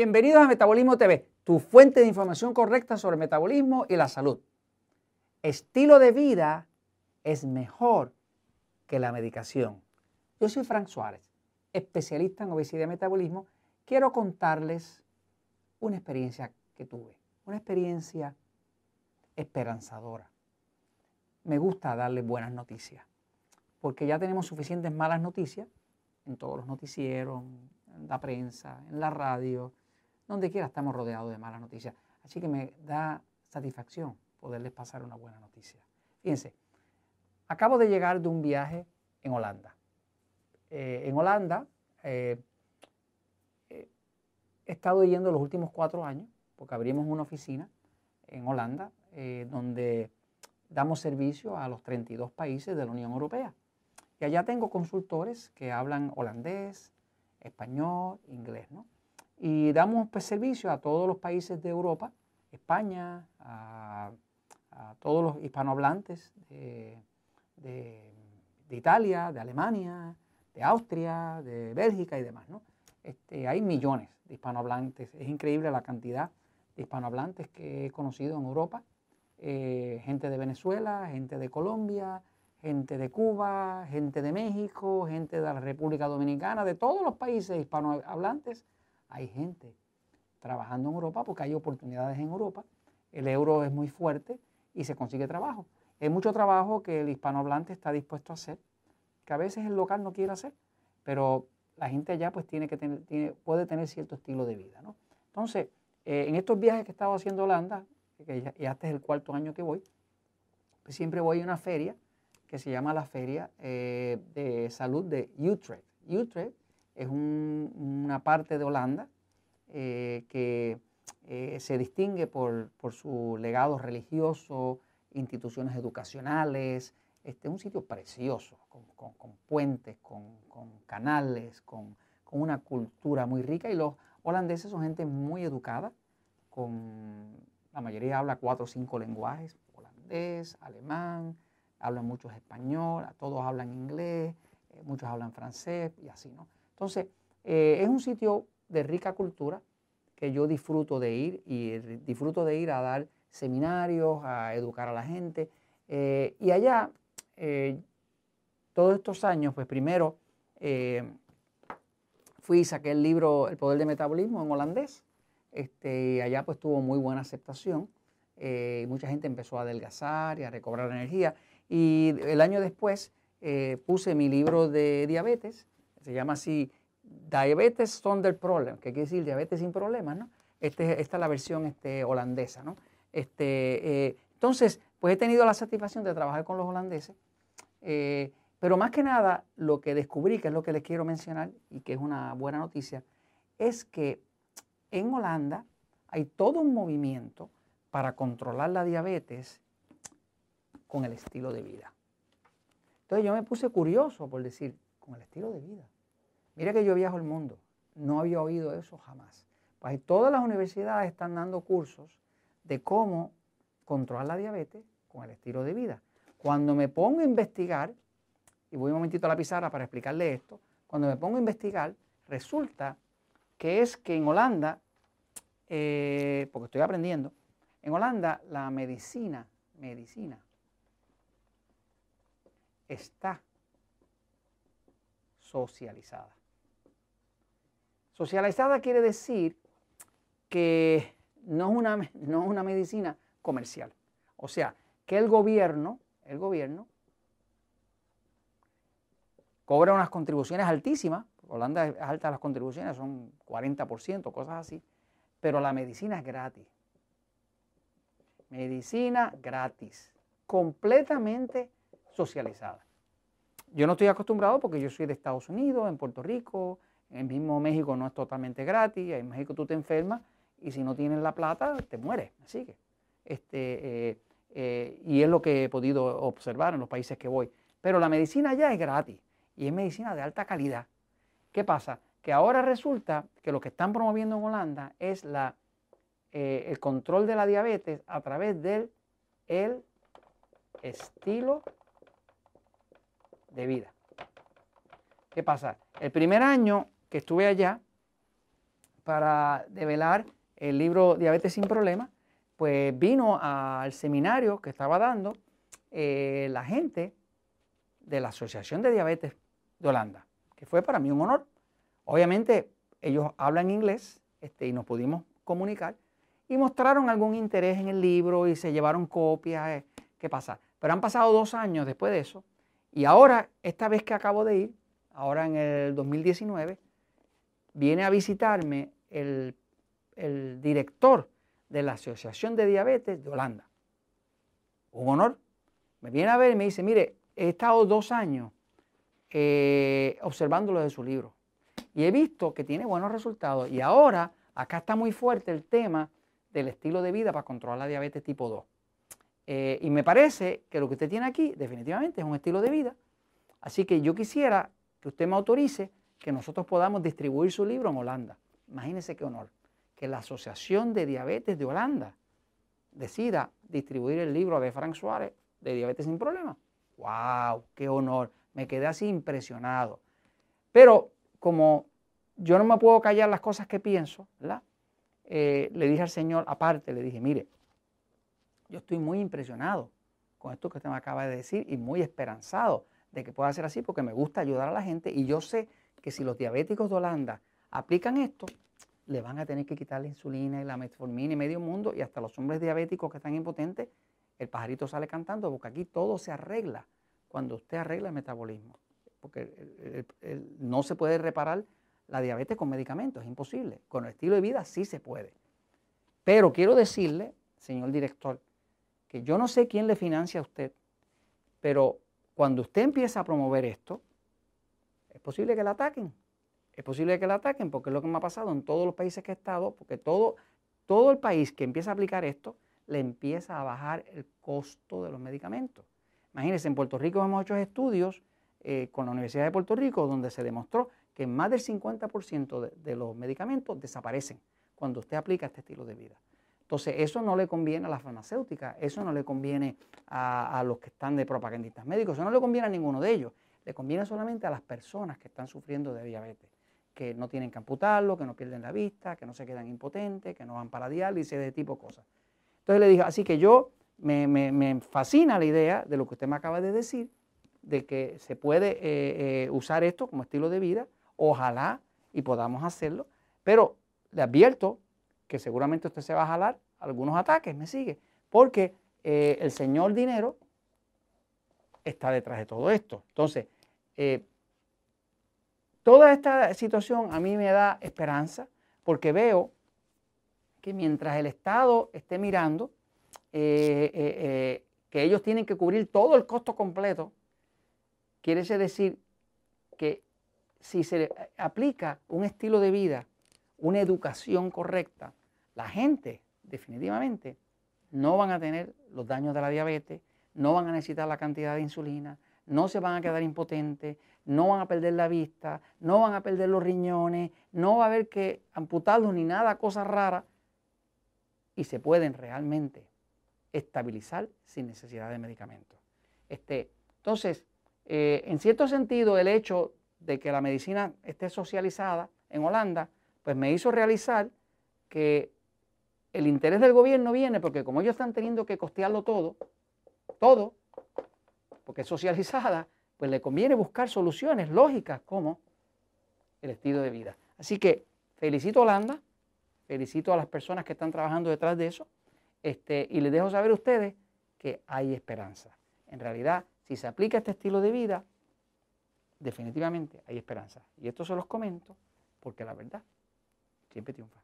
Bienvenidos a Metabolismo TV, tu fuente de información correcta sobre el metabolismo y la salud. Estilo de vida es mejor que la medicación. Yo soy Frank Suárez, especialista en obesidad y metabolismo. Quiero contarles una experiencia que tuve, una experiencia esperanzadora. Me gusta darles buenas noticias, porque ya tenemos suficientes malas noticias en todos los noticieros, en la prensa, en la radio, donde quiera estamos rodeados de malas noticias. Así que me da satisfacción poderles pasar una buena noticia. Fíjense, acabo de llegar de un viaje en Holanda. Eh, en Holanda eh, eh, he estado yendo los últimos cuatro años, porque abrimos una oficina en Holanda, donde damos servicio a los 32 países de la Unión Europea. Y allá tengo consultores que hablan holandés, español, inglés, ¿no? Y damos pues, servicio a todos los países de Europa, España, a, todos los hispanohablantes de, Italia, de Alemania, de Austria, de Bélgica y demás. ¿no? Este, hay millones de hispanohablantes. Es increíble la cantidad de hispanohablantes que he conocido en Europa. Eh, gente de Venezuela, gente de Colombia, gente de Cuba, gente de México, gente de la República Dominicana, de todos los países hispanohablantes hay gente trabajando en Europa porque hay oportunidades en Europa. El euro es muy fuerte y se consigue trabajo. Hay mucho trabajo que el hispanohablante está dispuesto a hacer, que a veces el local no quiere hacer, pero la gente allá pues tiene que tener, puede tener cierto estilo de vida. ¿no? Entonces, eh, en estos viajes que he estado haciendo a Holanda, que ya, este es el cuarto año que voy, pues siempre voy a una feria que se llama la Feria eh, de Salud de Utrecht. Utrecht es una parte de Holanda eh, que eh, se distingue por, su legado religioso, instituciones educacionales. Este es un sitio precioso, con, puentes, con, canales, con, una cultura muy rica. Y los holandeses son gente muy educada, con, la mayoría habla cuatro o cinco lenguajes, holandés, alemán, hablan muchos español, todos hablan inglés, eh, muchos hablan francés y así, ¿no? Entonces, eh, es un sitio de rica cultura que yo disfruto de ir y disfruto de ir a dar seminarios, a educar a la gente. Eh, y allá, eh, todos estos años, pues primero fui y saqué el libro El Poder del Metabolismo en holandés. Este, y allá pues tuvo muy buena aceptación. mucha gente empezó a adelgazar y a recobrar energía. Y el año después puse mi libro de diabetes se llama así Diabetes Under Problem, que quiere decir diabetes sin problemas, ¿no? Este, esta es la versión este, holandesa, ¿no? Este, eh, entonces, pues he tenido la satisfacción de trabajar con los holandeses, eh, pero más que nada lo que descubrí, que es lo que les quiero mencionar y que es una buena noticia, es que en Holanda hay todo un movimiento para controlar la diabetes con el estilo de vida. Entonces yo me puse curioso por decir, con el estilo de vida. Mira que yo viajo el mundo, no había oído eso jamás. Pues todas las universidades están dando cursos de cómo controlar la diabetes con el estilo de vida. Cuando me pongo a investigar, y voy un momentito a la pizarra para explicarle esto, cuando me pongo a investigar, resulta que es que en Holanda, eh, porque estoy aprendiendo, en Holanda la medicina, medicina, está socializada. Socializada quiere decir que no es una, no una medicina comercial. O sea, que el gobierno, el gobierno cobra unas contribuciones altísimas. Holanda es alta las contribuciones, son 40%, cosas así. Pero la medicina es gratis. Medicina gratis, completamente socializada. Yo no estoy acostumbrado porque yo soy de Estados Unidos, en Puerto Rico, en mismo México no es totalmente gratis, en México tú te enfermas y si no tienes la plata te mueres, así que. Este, eh, eh, y es lo que he podido observar en los países que voy. Pero la medicina ya es gratis y es medicina de alta calidad. ¿Qué pasa? Que ahora resulta que lo que están promoviendo en Holanda es la, eh, el control de la diabetes a través del el estilo de vida. ¿Qué pasa? El primer año que estuve allá, para develar el libro Diabetes sin Problemas, pues vino al seminario que estaba dando eh, la gente de la Asociación de Diabetes de Holanda, que fue para mí un honor. Obviamente ellos hablan inglés este, y nos pudimos comunicar y mostraron algún interés en el libro y se llevaron copias. Eh, ¿Qué pasa? Pero han pasado dos años después de eso y ahora, esta vez que acabo de ir, ahora en el 2019, viene a visitarme el, director de la Asociación de Diabetes de Holanda. Un honor. Me viene a ver y me dice, mire, he estado dos años eh, observando lo de su libro y he visto que tiene buenos resultados y ahora acá está muy fuerte el tema del estilo de vida para controlar la diabetes tipo 2. Eh, y me parece que lo que usted tiene aquí definitivamente es un estilo de vida. Así que yo quisiera que usted me autorice que nosotros podamos distribuir su libro en Holanda. Imagínese qué honor. Que la Asociación de Diabetes de Holanda decida distribuir el libro de Frank Suárez de Diabetes sin Problemas. ¡Wow! ¡Qué honor! Me quedé así impresionado. Pero como yo no me puedo callar las cosas que pienso. Eh, le dije al Señor, aparte, le dije, mire, yo estoy muy impresionado con esto que usted me acaba de decir y muy esperanzado de que pueda ser así porque me gusta ayudar a la gente y yo sé que si los diabéticos de Holanda aplican esto, le van a tener que quitar la insulina y la metformina y medio mundo y hasta los hombres diabéticos que están impotentes, el pajarito sale cantando porque aquí todo se arregla cuando usted arregla el metabolismo. Porque no se puede reparar la diabetes con medicamentos, es imposible. Con el estilo de vida sí se puede. Pero quiero decirle, señor director, que yo no sé quién le financia a usted, pero cuando usted empieza a promover esto, es posible que la ataquen. Es posible que la ataquen porque es lo que me ha pasado en todos los países que he estado, porque todo, todo el país que empieza a aplicar esto le empieza a bajar el costo de los medicamentos. Imagínense, en Puerto Rico hemos hecho estudios eh, con la Universidad de Puerto Rico donde se demostró que más del 50% de los medicamentos desaparecen cuando usted aplica este estilo de vida. Entonces, eso no le conviene a la farmacéutica, eso no le conviene a, los que están de propagandistas médicos, eso no le conviene a ninguno de ellos, le conviene solamente a las personas que están sufriendo de diabetes, que no tienen que amputarlo, que no pierden la vista, que no se quedan impotentes, que no van para diálisis, de tipo de cosas. Entonces le dije, así que yo me, fascina la idea de lo que usted me acaba de decir, de que se puede eh, eh, usar esto como estilo de vida, ojalá y podamos hacerlo, pero le advierto que seguramente usted se va a jalar algunos ataques, me sigue, porque eh, el señor dinero está detrás de todo esto. Entonces, eh, toda esta situación a mí me da esperanza porque veo que mientras el Estado esté mirando eh, que ellos tienen que cubrir todo el costo completo, quiere decir que si se aplica un estilo de vida, una educación correcta, la gente definitivamente no van a tener los daños de la diabetes, no van a necesitar la cantidad de insulina, no se van a quedar impotentes, no van a perder la vista, no van a perder los riñones, no va a haber que amputarlos ni nada, cosas raras, y se pueden realmente estabilizar sin necesidad de medicamentos. Este, entonces, eh, en cierto sentido, el hecho de que la medicina esté socializada en Holanda, pues me hizo realizar que el interés del gobierno viene porque como ellos están teniendo que costearlo todo, todo, porque es socializada, pues le conviene buscar soluciones lógicas como el estilo de vida. Así que felicito a Holanda, felicito a las personas que están trabajando detrás de eso, este, y les dejo saber a ustedes que hay esperanza. En realidad, si se aplica este estilo de vida, definitivamente hay esperanza. Y esto se los comento porque la verdad siempre triunfa.